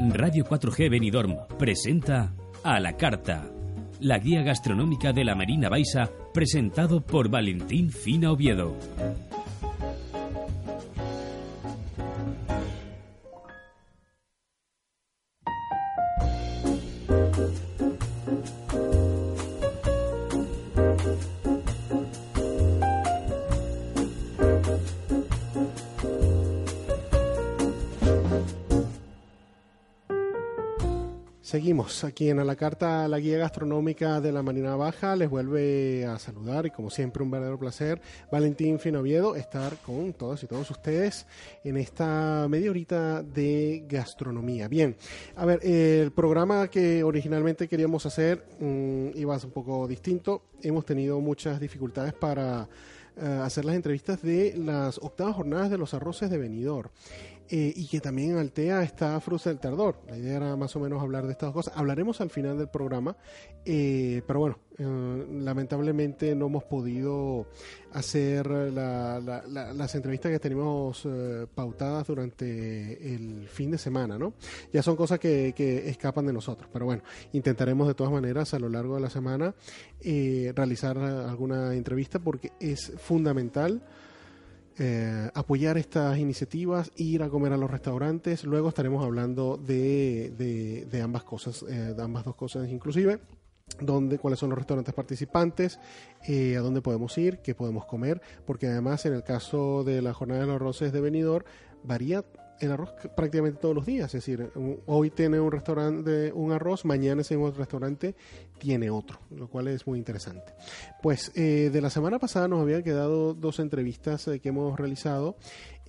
Radio 4G Benidorm presenta A la Carta, la guía gastronómica de la Marina Baixa, presentado por Valentín Fina Oviedo. Seguimos aquí en A la Carta, la guía gastronómica de la Marina Baja. Les vuelve a saludar y como siempre un verdadero placer, Valentín Finoviedo, estar con todos y todos ustedes en esta media horita de gastronomía. Bien, a ver, el programa que originalmente queríamos hacer mm, iba a ser un poco distinto. Hemos tenido muchas dificultades para eh, hacer las entrevistas de las octavas jornadas de los arroces de Benidorm. Eh, y que también en Altea está Fruta del Tardor. La idea era más o menos hablar de estas cosas. Hablaremos al final del programa, eh, pero bueno, eh, lamentablemente no hemos podido hacer las entrevistas que tenemos pautadas durante el fin de semana, ¿no? Ya son cosas que, que, escapan de nosotros, pero bueno, intentaremos de todas maneras a lo largo de la semana realizar alguna entrevista porque es fundamental eh, apoyar estas iniciativas, ir a comer a los restaurantes. Luego estaremos hablando de, de, ambas cosas, eh, de ambas dos cosas inclusive. Dónde, cuáles son los restaurantes participantes, eh, a dónde podemos ir, qué podemos comer, porque además en el caso de la jornada de los arroces de Benidorm varía el arroz prácticamente todos los días. Es decir, hoy tiene un restaurante un arroz, mañana ese mismo restaurante tiene otro, lo cual es muy interesante. Pues eh, de la semana pasada nos habían quedado dos entrevistas eh, que hemos realizado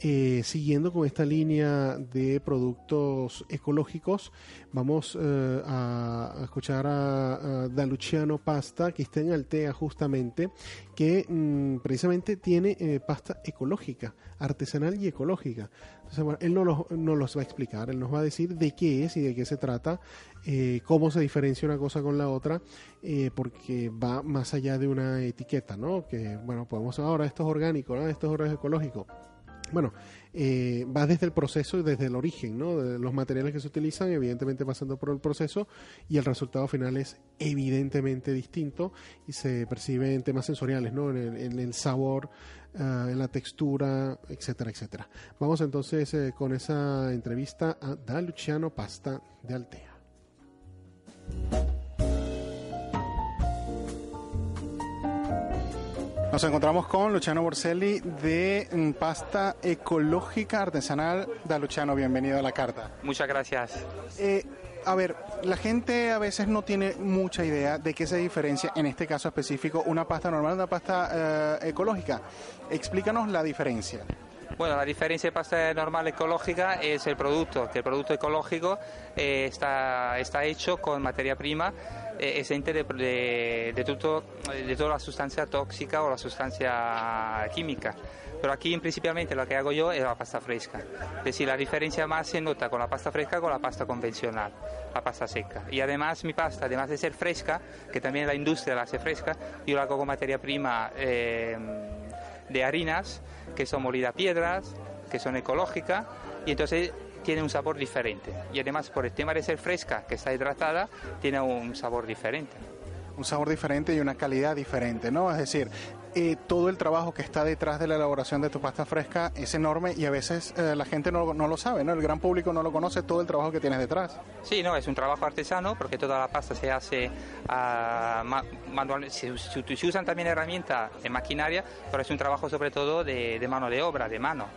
eh, siguiendo con esta línea de productos ecológicos, vamos eh, a, escuchar a, Daluciano Pasta, que está en Altea justamente, que mm, precisamente tiene eh, pasta ecológica, artesanal y ecológica. él no nos, no los va a explicar, él nos va a decir de qué es y de qué se trata, cómo se diferencia una cosa con la otra, porque va más allá de una etiqueta, ¿no? Que, bueno, podemos ahora esto es orgánico, ¿no? Esto es ecológico bueno, eh, va desde el proceso y desde el origen, ¿no? Los materiales que se utilizan, evidentemente pasando por el proceso y el resultado final es evidentemente distinto y se percibe en temas sensoriales, ¿no? En el, sabor, ah, en la textura, etcétera, etcétera. Vamos entonces eh, con esa entrevista a Da Luciano Pasta de Altea. Nos encontramos con Luciano Borselli de mm, Pasta Ecológica Artesanal. Da Luciano, bienvenido a la carta. Muchas gracias. Eh, a ver, la gente a veces no tiene mucha idea de qué se diferencia, en este caso específico, una pasta normal de una pasta eh, ecológica. Explícanos la diferencia. Bueno, la diferencia de pasta normal ecológica es el producto, que el producto ecológico eh, está, está hecho con materia prima exente de, de, de, de toda la sustancia tóxica o la sustancia química. Pero aquí principalmente lo que hago yo es la pasta fresca. Es decir, la diferencia más se nota con la pasta fresca con la pasta convencional, la pasta seca. Y además mi pasta, además de ser fresca, que también la industria la hace fresca, yo la hago con materia prima eh, de harinas que son molidas piedras, que son ecológicas, y entonces tiene un sabor diferente. Y además, por el tema de ser fresca, que está hidratada, tiene un sabor diferente. Un sabor diferente y una calidad diferente, ¿no? Es decir, eh, todo el trabajo que está detrás de la elaboración de tu pasta fresca es enorme y a veces eh, la gente no, no, lo sabe, ¿no? El gran público no lo conoce, todo el trabajo que tienes detrás. Sí, no, es un trabajo artesano porque toda la pasta se hace uh, manual, se, se, usan también herramientas de maquinaria, pero es un trabajo sobre todo de, de mano de obra, de mano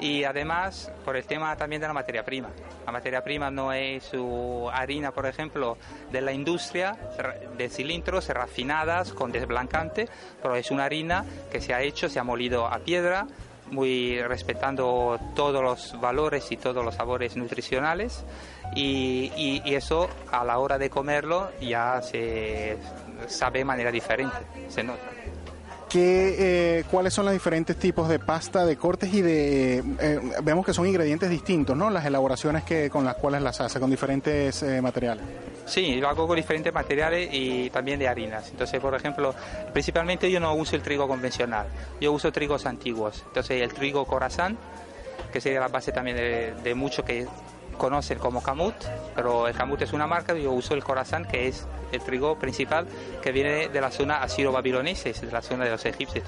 y además por el tema también de la materia prima. La materia prima no es su harina, por ejemplo, de la industria de cilindros refinadas con desblancante, pero es una harina que se ha hecho, se ha molido a piedra muy respetando todos los valores y todos los sabores nutricionales y, y, eso a la hora de comerlo ya se sabe de manera diferente, se nota. ¿Qué, eh, ¿Cuáles son los diferentes tipos de pasta, de cortes y de... Eh, vemos que son ingredientes distintos, ¿no? Las elaboraciones que, con las cuales las hace, con diferentes eh, materiales. Sí, lo hago con diferentes materiales y también de harinas. Entonces, por ejemplo, principalmente yo no uso el trigo convencional, yo uso trigos antiguos. Entonces, el trigo corazán, que sería la base también de mucho que conocen como Camut, pero el Camut es una marca, yo uso el Corazán, que es el trigo principal que viene de la zona asiro-babilonesa, de la zona de los egipcios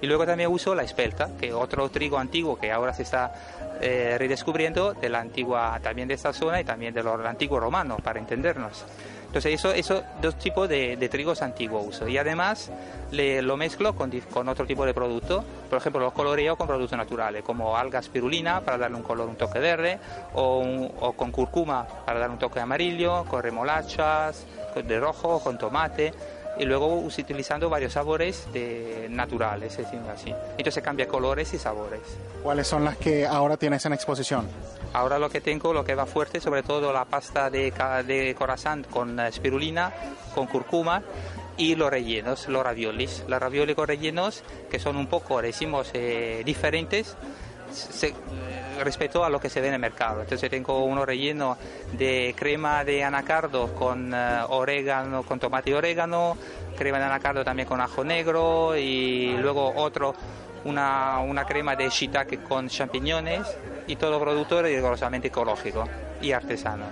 y luego también uso la espelta, que es otro trigo antiguo que ahora se está eh, redescubriendo de la antigua, también de esta zona y también de lo antiguo romano, para entendernos. Entonces, eso, eso dos tipos de, trigos antiguos uso. Y además le, lo mezclo con, con, otro tipo de producto. Por ejemplo, los coloreo con productos naturales, como algas spirulina para darle un color, un toque verde, o, o con curcuma para dar un toque amarillo, con remolachas, de rojo, con tomate y luego utilizando varios sabores de naturales, es decir, así. Entonces cambia colores y sabores. ¿Cuáles son las que ahora tienes en exposición? Ahora lo que tengo, lo que va fuerte, sobre todo la pasta de, de corazón con espirulina, con curcuma y los rellenos, los raviolis. Los raviolis con rellenos que son un poco, decimos, eh, diferentes se, respecto a lo que se ve en el mercado. Entonces tengo uno relleno de crema de anacardo con uh, orégano, con tomate y orégano, crema de anacardo también con ajo negro y luego otro una, crema de shiitake con champiñones y todo producto rigurosamente ecológico y artesanos.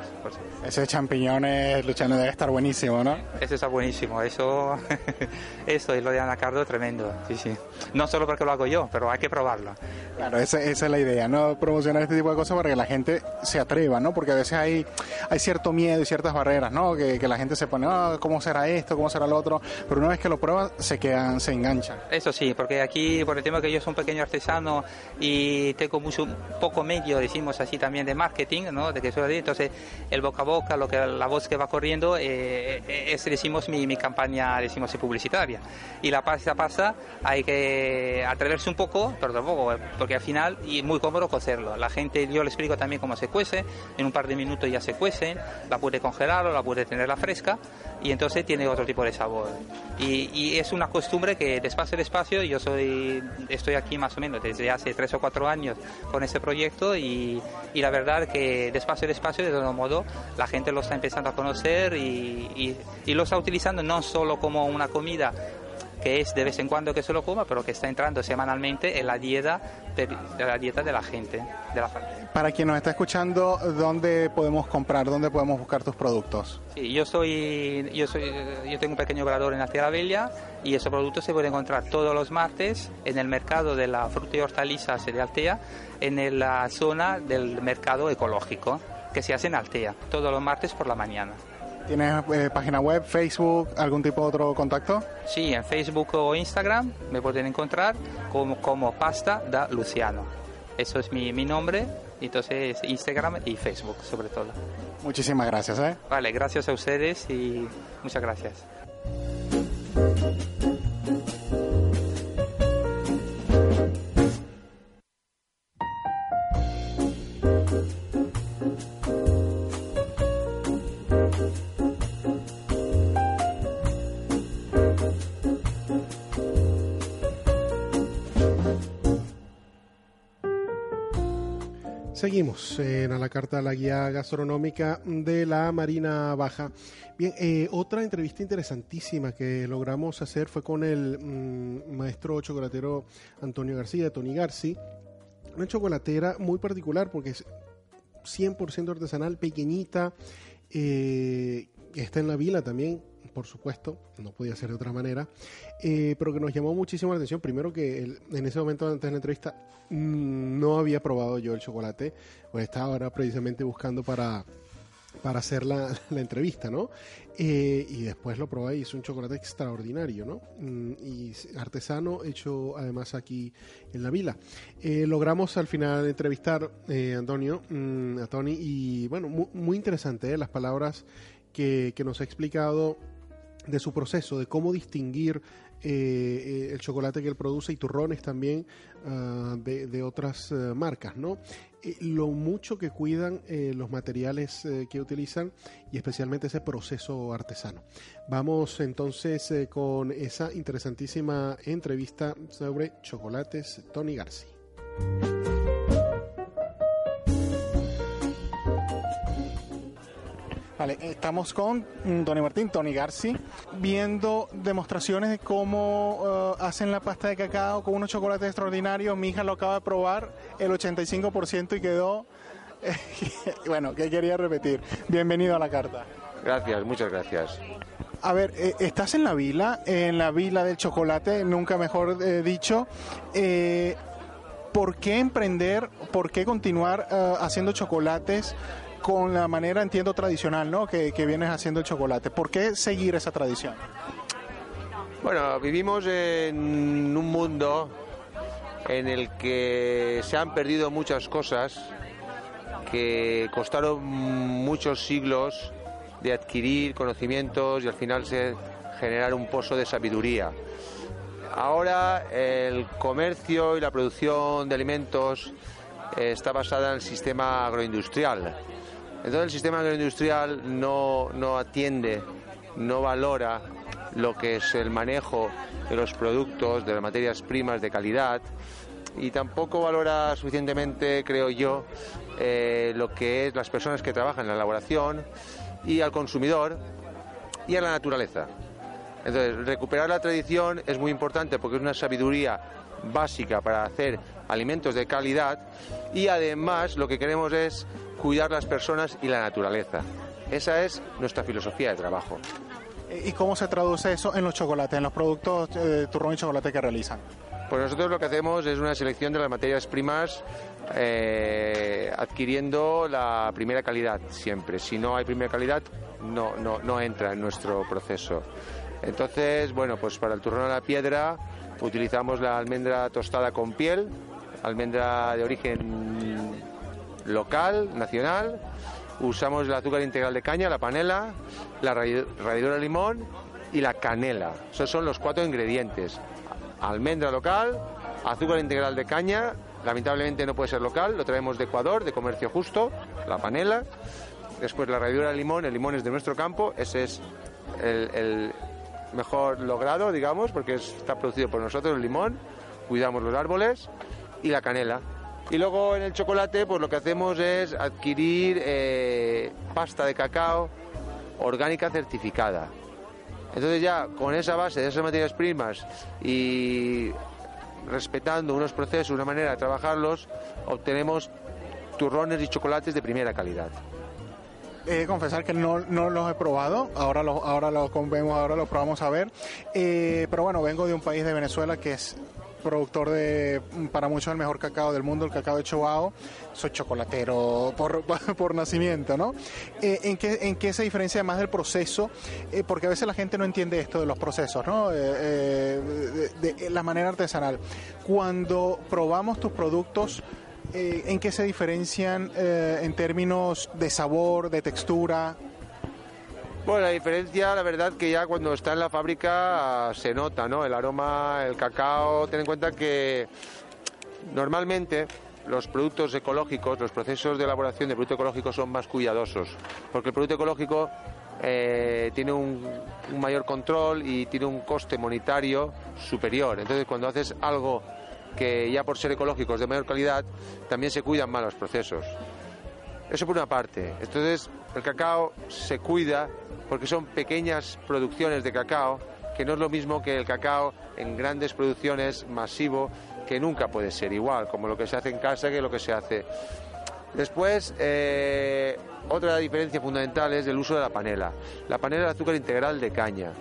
Ese champiñones, Luciano, debe estar buenísimo, ¿no? Eso está buenísimo, eso, eso es lo de anacardo tremendo, sí, sí. No solo porque lo hago yo, pero hay que probarlo. Claro, esa, esa, es la idea, ¿no? Promocionar este tipo de cosas para que la gente se atreva, ¿no? Porque a veces hay, hay cierto miedo y ciertas barreras, ¿no? Que, que la gente se pone, oh, ¿cómo será esto? ¿Cómo será lo otro? Pero una vez que lo prueba, se quedan, se enganchan. Eso sí, porque aquí, por el tema que yo soy un pequeño artesano y tengo mucho, poco medio, decimos así también, de marketing, ¿no? De que entonces el boca a boca, lo que la voz que va corriendo, eh, eh, es, decimos, mi, mi, campaña, decimos, publicitaria. Y la pasa pasa, hay que atreverse un poco, pero tampoco, porque al final, y muy cómodo cocerlo. La gente, yo le explico también cómo se cuece, en un par de minutos ya se cuece, la puede congelar o la puede tenerla fresca, y entonces tiene otro tipo de sabor. Y, y es una costumbre que despacio despacio, yo soy, estoy aquí más o menos desde hace tres o cuatro años con ese proyecto y, y la verdad que despacio despacio de todo modo la gente lo está empezando a conocer y, y, lo está utilizando no solo como una comida que es de vez en cuando que se lo coma, pero que está entrando semanalmente en la dieta de, la dieta de la gente, de la Para quien nos está escuchando, ¿dónde podemos comprar, dónde podemos buscar tus productos? Sí, yo soy, yo soy, yo tengo un pequeño obrador en la Tierra Bella y esos productos se pueden encontrar todos los martes en el mercado de la fruta y hortalizas de Altea, en la zona del mercado ecológico que se hace en Altea, todos los martes por la mañana. ¿Tienes eh, página web, Facebook, algún tipo de otro contacto? Sí, en Facebook o Instagram me pueden encontrar como, como Pasta da Luciano. Eso es mi, mi nombre, entonces Instagram y Facebook sobre todo. Muchísimas gracias. ¿eh? Vale, gracias a ustedes y muchas gracias. Seguimos en a la carta la guía gastronómica de la Marina Baja. Bien, eh, otra entrevista interesantísima que logramos hacer fue con el mm, maestro chocolatero Antonio García, Tony Garci. Una chocolatera muy particular porque es 100% artesanal, pequeñita, eh, está en la vila también, por supuesto, no podía ser de otra manera, eh, pero que nos llamó muchísimo la atención. Primero que en ese momento antes de la entrevista mm, no había probado yo el chocolate, pues estaba ahora precisamente buscando para, para hacer la, entrevista, ¿no? Eh, y después lo probé y es un chocolate extraordinario, ¿no? Mm, y artesano hecho además aquí en la vila. Eh, logramos al final entrevistar Antonio, mm, a Tony, y bueno, muy, interesante las palabras que nos ha explicado de su proceso, de cómo distinguir eh, el chocolate que él produce y turrones también ah, de, otras marcas, ¿no? lo mucho que cuidan los materiales que utilizan y especialmente ese proceso artesano. Vamos entonces con esa interesantísima entrevista sobre chocolates Tony Garci. Vale, estamos con mm, Tony Martín, Tony Garci, viendo demostraciones de cómo uh, hacen la pasta de cacao con unos chocolates extraordinarios. Mi hija lo acaba de probar, el 85% y quedó... bueno, que quería repetir. Bienvenido a la carta. Gracias, muchas gracias. A ver, eh, estás en la vila, en la vila del chocolate, nunca mejor eh, dicho. Eh, ¿Por qué emprender, por qué continuar haciendo chocolates? Con la manera, entiendo, tradicional, ¿no? Que, vienes haciendo el chocolate. ¿Por qué seguir esa tradición? Bueno, vivimos en un mundo en el que se han perdido muchas cosas que costaron muchos siglos de adquirir conocimientos y al final se generar un pozo de sabiduría. Ahora el comercio y la producción de alimentos eh, está basada en el sistema agroindustrial entonces el sistema agroindustrial no, no atiende, no valora lo que es el manejo de los productos, de las materias primas de calidad y tampoco valora suficientemente, creo yo, eh, lo que es las personas que trabajan en la elaboración y al consumidor y a la naturaleza. Entonces, recuperar la tradición es muy importante porque es una sabiduría básica para hacer alimentos de calidad y además lo que queremos es cuidar las personas y la naturaleza. Esa es nuestra filosofía de trabajo. ¿Y cómo se traduce eso en los chocolates, en los productos de eh, turrón y chocolate que realizan? Pues nosotros lo que hacemos es una selección de las materias primas eh, adquiriendo la primera calidad siempre. Si no hay primera calidad, no, no, no entra en nuestro proceso. Entonces, bueno, pues para el turrón a la piedra utilizamos la almendra tostada con piel, almendra de origen local, nacional. Usamos el azúcar integral de caña, la panela, la ralladura de limón y la canela. Esos son los cuatro ingredientes. Almendra local, azúcar integral de caña, lamentablemente no puede ser local, lo traemos de Ecuador, de comercio justo, la panela. Después la ralladura de limón, el limón es de nuestro campo, ese es el, mejor logrado, digamos, porque está producido por nosotros el limón, cuidamos los árboles y la canela. Y luego en el chocolate, pues lo que hacemos es adquirir eh, pasta de cacao orgánica certificada. Entonces ya con esa base de esas materias primas y respetando unos procesos, una manera de trabajarlos, obtenemos turrones y chocolates de primera calidad. He de confesar que no, no los he probado, ahora los ahora lo vemos, ahora los probamos a ver. Eh, pero bueno, vengo de un país de Venezuela que es productor de, para muchos, el mejor cacao del mundo, el cacao de Chihuahua. Soy chocolatero por, por nacimiento, ¿no? Eh, ¿en, qué, ¿En qué se diferencia más del proceso? Eh, porque a veces la gente no entiende esto de los procesos, ¿no? Eh, de, la manera artesanal. Cuando probamos tus productos, ¿en qué se diferencian en términos de sabor, de textura? Bueno, la diferencia, la verdad, que ya cuando está en la fábrica se nota, ¿no? El aroma, el cacao. Ten en cuenta que normalmente los productos ecológicos, los procesos de elaboración de producto ecológico son más cuidadosos, porque el producto ecológico eh, tiene un, mayor control y tiene un coste monetario superior. Entonces, cuando haces algo que ya por ser ecológico es de mayor calidad, también se cuidan más los procesos. Eso por una parte. Entonces, el cacao se cuida porque son pequeñas producciones de cacao, que no es lo mismo que el cacao en grandes producciones masivo, que nunca puede ser igual, como lo que se hace en casa que lo que se hace. Después, eh, otra diferencia fundamental es el uso de la panela. La panela es azúcar integral de caña.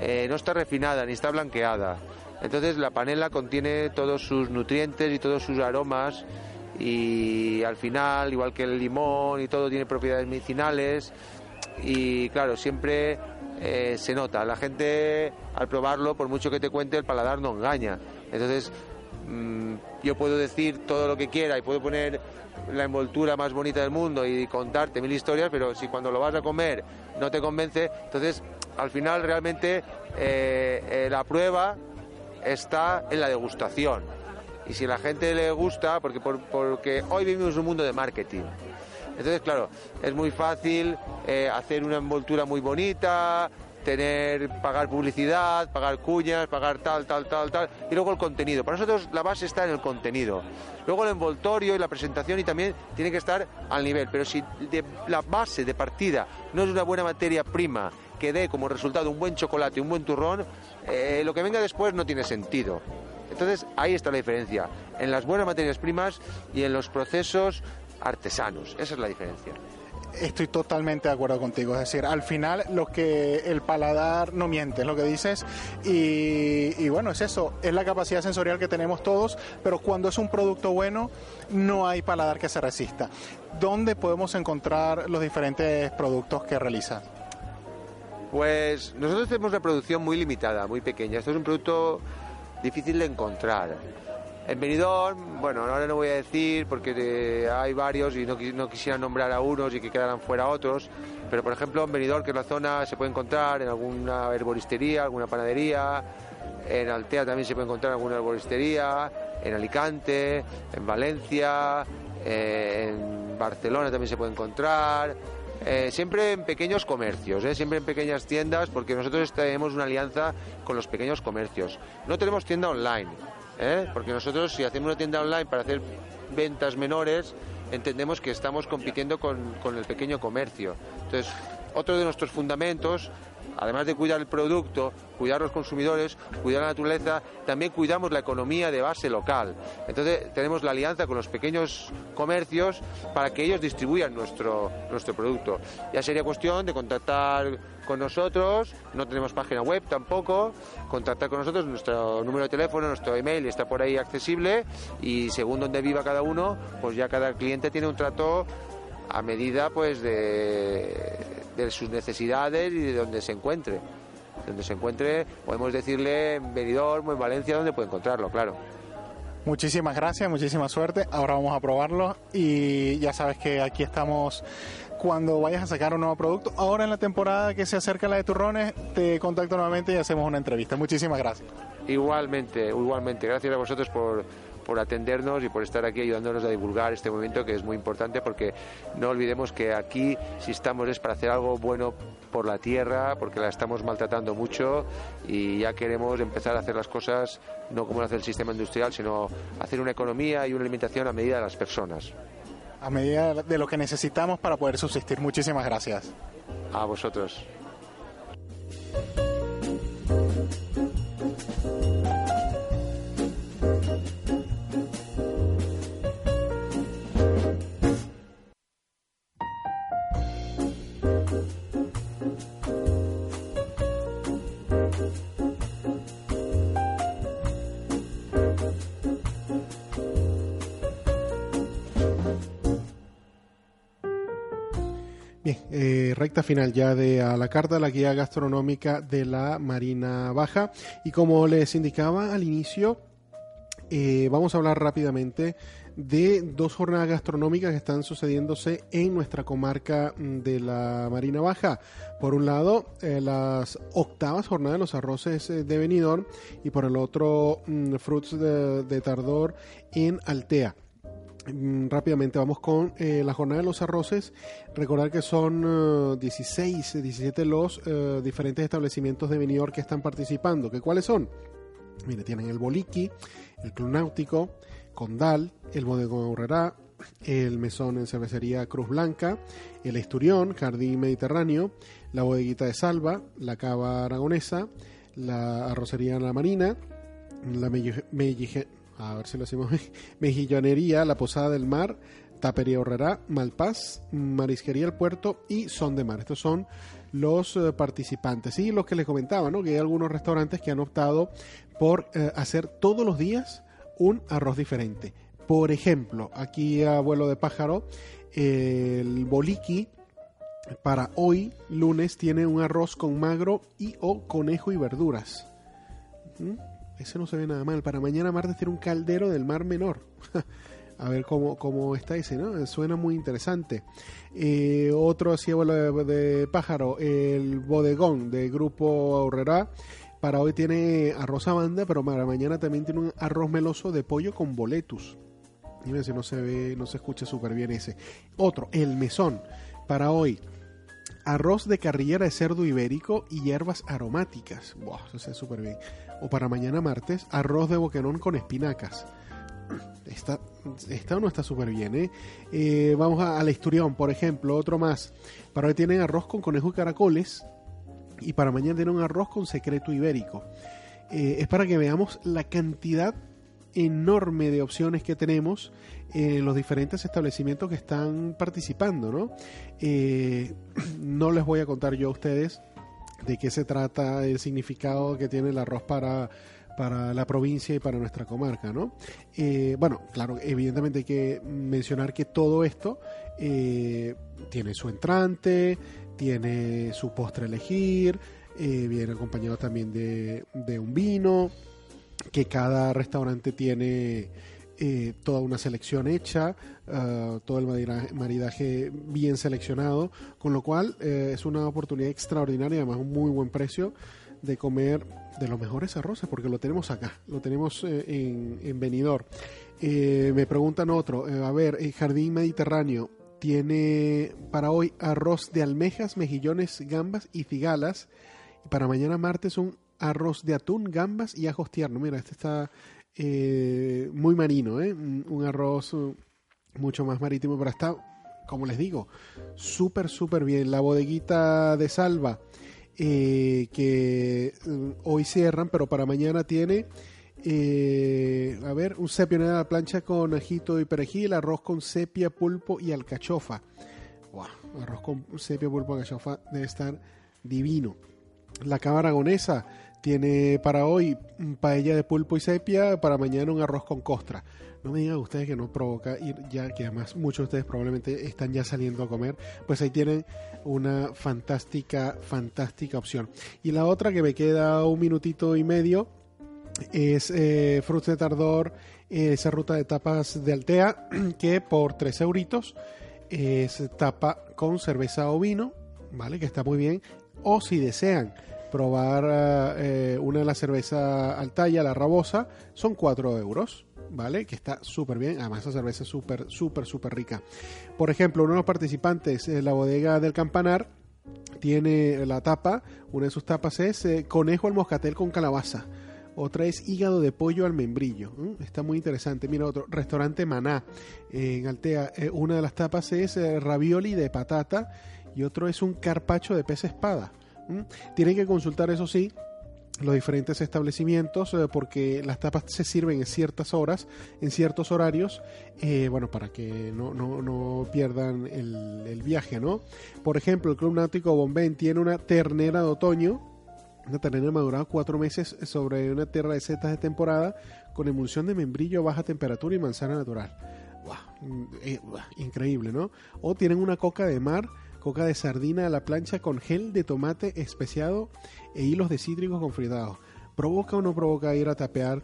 Eh, no está refinada ni está blanqueada. Entonces la panela contiene todos sus nutrientes y todos sus aromas y al final, igual que el limón y todo, tiene propiedades medicinales y claro, siempre eh, se nota. La gente al probarlo, por mucho que te cuente, el paladar no engaña. Entonces, mm, yo puedo decir todo lo que quiera y puedo poner la envoltura más bonita del mundo y contarte mil historias, pero si cuando lo vas a comer no te convence, entonces al final realmente eh, eh, la prueba está en la degustación. Y si a la gente le gusta, porque, hoy vivimos un mundo de marketing. Entonces, claro, es muy fácil eh, hacer una envoltura muy bonita, tener, pagar publicidad, pagar cuñas, pagar tal, tal, tal, tal, y luego el contenido. Para nosotros la base está en el contenido. Luego el envoltorio y la presentación y también tiene que estar al nivel. Pero si la base de partida no es una buena materia prima que dé como resultado un buen chocolate, un buen turrón, eh, lo que venga después no tiene sentido. Entonces ahí está la diferencia, en las buenas materias primas y en los procesos artesanos. Esa es la diferencia. Estoy totalmente de acuerdo contigo. Es decir, al final lo que el paladar no miente, es lo que dices. Y, bueno, es eso, es la capacidad sensorial que tenemos todos, pero cuando es un producto bueno, no hay paladar que se resista. ¿Dónde podemos encontrar los diferentes productos que realizas? Pues nosotros tenemos una producción muy limitada, muy pequeña. Esto es un producto difícil de encontrar. En Benidorm, bueno, ahora no voy a decir porque eh, hay varios y no, no, quisiera nombrar a unos y que quedaran fuera otros, pero por ejemplo en Benidorm, que es la zona, se puede encontrar en alguna herboristería, alguna panadería, en Altea también se puede encontrar en alguna herboristería, en Alicante, en Valencia, eh, en Barcelona también se puede encontrar, eh, siempre en pequeños comercios, siempre en pequeñas tiendas, porque nosotros tenemos una alianza con los pequeños comercios. No tenemos tienda online, ¿eh? porque nosotros si hacemos una tienda online para hacer ventas menores, entendemos que estamos compitiendo con, con el pequeño comercio. Entonces, otro de nuestros fundamentos además de cuidar el producto, cuidar los consumidores, cuidar la naturaleza, también cuidamos la economía de base local. Entonces tenemos la alianza con los pequeños comercios para que ellos distribuyan nuestro, nuestro producto. Ya sería cuestión de contactar con nosotros, no tenemos página web tampoco, contactar con nosotros, nuestro número de teléfono, nuestro email está por ahí accesible y según donde viva cada uno, pues ya cada cliente tiene un trato a medida pues de de sus necesidades y de donde se encuentre. Donde se encuentre, podemos decirle en Benidorm o en Valencia donde puede encontrarlo, claro. Muchísimas gracias, muchísima suerte. Ahora vamos a probarlo y ya sabes que aquí estamos cuando vayas a sacar un nuevo producto. Ahora en la temporada que se acerca la de turrones, te contacto nuevamente y hacemos una entrevista. Muchísimas gracias. Igualmente, igualmente. Gracias a vosotros por por atendernos y por estar aquí ayudándonos a divulgar este movimiento que es muy importante porque no olvidemos que aquí si estamos es para hacer algo bueno por la tierra, porque la estamos maltratando mucho y ya queremos empezar a hacer las cosas no como lo hace el sistema industrial, sino hacer una economía y una alimentación a medida de las personas. A medida de lo que necesitamos para poder subsistir. Muchísimas gracias. A vosotros. Recta final ya de a la carta, la guía gastronómica de la Marina Baja. Y como les indicaba al inicio, eh, vamos a hablar rápidamente de dos jornadas gastronómicas que están sucediéndose en nuestra comarca mm, de la Marina Baja. Por un lado, eh, las octavas jornadas de los arroces de Benidorm y por el otro, mm, Fruits de, Tardor en Mm, rápidamente vamos con eh, la jornada de los arroces. Recordar que son 16, eh, 17 los eh, diferentes establecimientos de Benidorm que están participando. ¿Que ¿Cuáles son? Mire, tienen el Boliqui, el Club Náutico, Condal, el Bodegón Aurrera, el Mesón en Cervecería Cruz Blanca, el Esturión, Jardín Mediterráneo, la Bodeguita de Salva, la Cava Aragonesa, la Arrocería La Marina, la a ver si lo hacemos, Mejillonería, La Posada del Mar, Tapería Horrera, Malpaz, Marisquería El Puerto y Son de Mar. Estos son los eh, participantes. Y los que les comentaba, ¿no? Que hay algunos restaurantes que han optado por eh, hacer todos los días un arroz diferente. Por ejemplo, aquí a vuelo de pájaro, el boliqui para hoy, lunes, tiene un arroz con magro y o conejo y verduras. Ese no se ve nada mal. Para mañana martes tiene un caldero del mar menor. A ver cómo, cómo está ese, ¿no? Suena muy interesante. Eh, otro así de, pájaro, el bodegón de Grupo Aurrera. Para hoy tiene arroz a banda, pero para mañana también tiene un arroz meloso de pollo con boletus. Dime si no se ve, no se escucha súper bien ese. Otro, el mesón. Para hoy, arroz de carrillera de cerdo ibérico y hierbas aromáticas. Buah, eso se súper bien. O para mañana martes, arroz de boquerón con espinacas. Está, está o no está súper bien, ¿eh? ¿eh? Vamos a, al esturión, por ejemplo, otro más. Para hoy tienen arroz con conejo y caracoles. Y para mañana tienen un arroz con secreto ibérico. Eh, es para que veamos la cantidad enorme de opciones que tenemos en los diferentes establecimientos que están participando, ¿no? Eh, no les voy a contar yo a ustedes de qué se trata el significado que tiene el arroz para para la provincia y para nuestra comarca, ¿no? Eh, bueno, claro, evidentemente hay que mencionar que todo esto eh, tiene su entrante, tiene su postre elegir, viene acompañado también de, de un vino, que cada restaurante tiene eh, toda una selección hecha, uh, todo el maridaje, bien seleccionado, con lo cual eh, es una oportunidad extraordinaria, además un muy buen precio de comer de los mejores arroces, porque lo tenemos acá, lo tenemos eh, en, en me preguntan otro, a ver, el Jardín Mediterráneo tiene para hoy arroz de almejas, mejillones, gambas y cigalas. Y para mañana martes un arroz de atún, gambas y ajos tiernos. Mira, este está eh, muy marino, ¿eh? un arroz uh, mucho más marítimo, pero está, como les digo, súper, súper bien. La bodeguita de Salva, eh, que uh, hoy cierran, pero para mañana tiene, a ver, un sepia en la plancha con ajito y perejil, arroz con sepia, pulpo y alcachofa. Arroz con sepia, pulpo y alcachofa debe estar divino. La cava aragonesa tiene para hoy paella de pulpo y sepia, para mañana un arroz con costra. No me digan ustedes que no provoca ir ya, que además muchos de ustedes probablemente están ya saliendo a comer, pues ahí tienen una fantástica, fantástica opción. Y la otra que me queda un minutito y medio es eh, de Tardor, esa ruta de tapas de Altea, que por 3 euritos es tapa con cerveza o vino, ¿vale? Que está muy bien. O si desean probar eh, una de las cervezas Altaya, la Rabosa, son 4 euros. ¿Vale? Que está súper bien. Además, esa cerveza es súper, súper, súper rica. Por ejemplo, uno de los participantes en la bodega del Campanar tiene la tapa. Una de sus tapas es eh, conejo al moscatel con calabaza. Otra es hígado de pollo al membrillo. Está muy interesante. Mira, otro, restaurante Maná en Altea. Eh, una de las tapas es ravioli de patata y otro es un carpacho de pez espada. Tienen que consultar, eso sí, los diferentes establecimientos eh, porque las tapas se sirven en ciertas horas, en ciertos horarios, eh, bueno, para que no, no, no pierdan el, viaje, ¿no? Por ejemplo, el Club Náutico Bombén tiene una ternera de otoño, una ternera madurada cuatro meses sobre una tierra de setas de temporada con emulsión de membrillo a baja temperatura y manzana natural. Mm, eh, increíble, ¿no? O tienen una coca de mar coca de sardina a la plancha con gel de tomate especiado e hilos de cítricos confritados. ¿Provoca o no provoca ir a tapear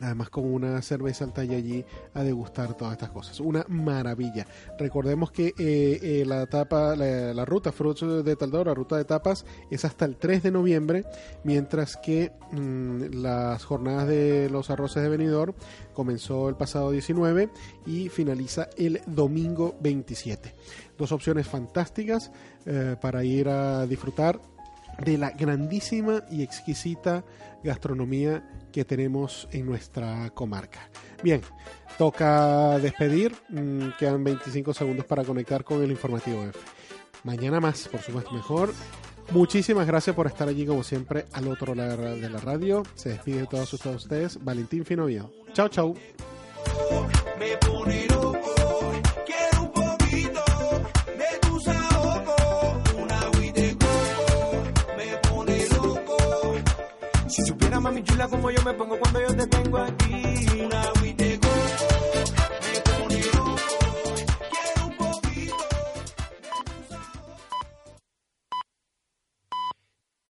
Además con una cerveza al talle allí a degustar todas estas cosas. Una maravilla. Recordemos que eh, eh, la tapa, la, ruta Frutos de Taldor, la ruta de tapas, es hasta el 3 de noviembre, mientras que mm, las jornadas de los arroces de venidor comenzó el pasado 19 y finaliza el domingo 27. Dos opciones fantásticas eh, para ir a disfrutar de la grandísima y exquisita gastronomía que tenemos en nuestra comarca. Bien, toca despedir, mm, quedan 25 segundos para conectar con el informativo F. Mañana más, por supuesto, mejor. Muchísimas gracias por estar allí, como siempre, al otro lado de la radio. Se despide de todos ustedes, Valentín Finovio. Chao, chao. mami chula como yo me pongo cuando yo te tengo aquí.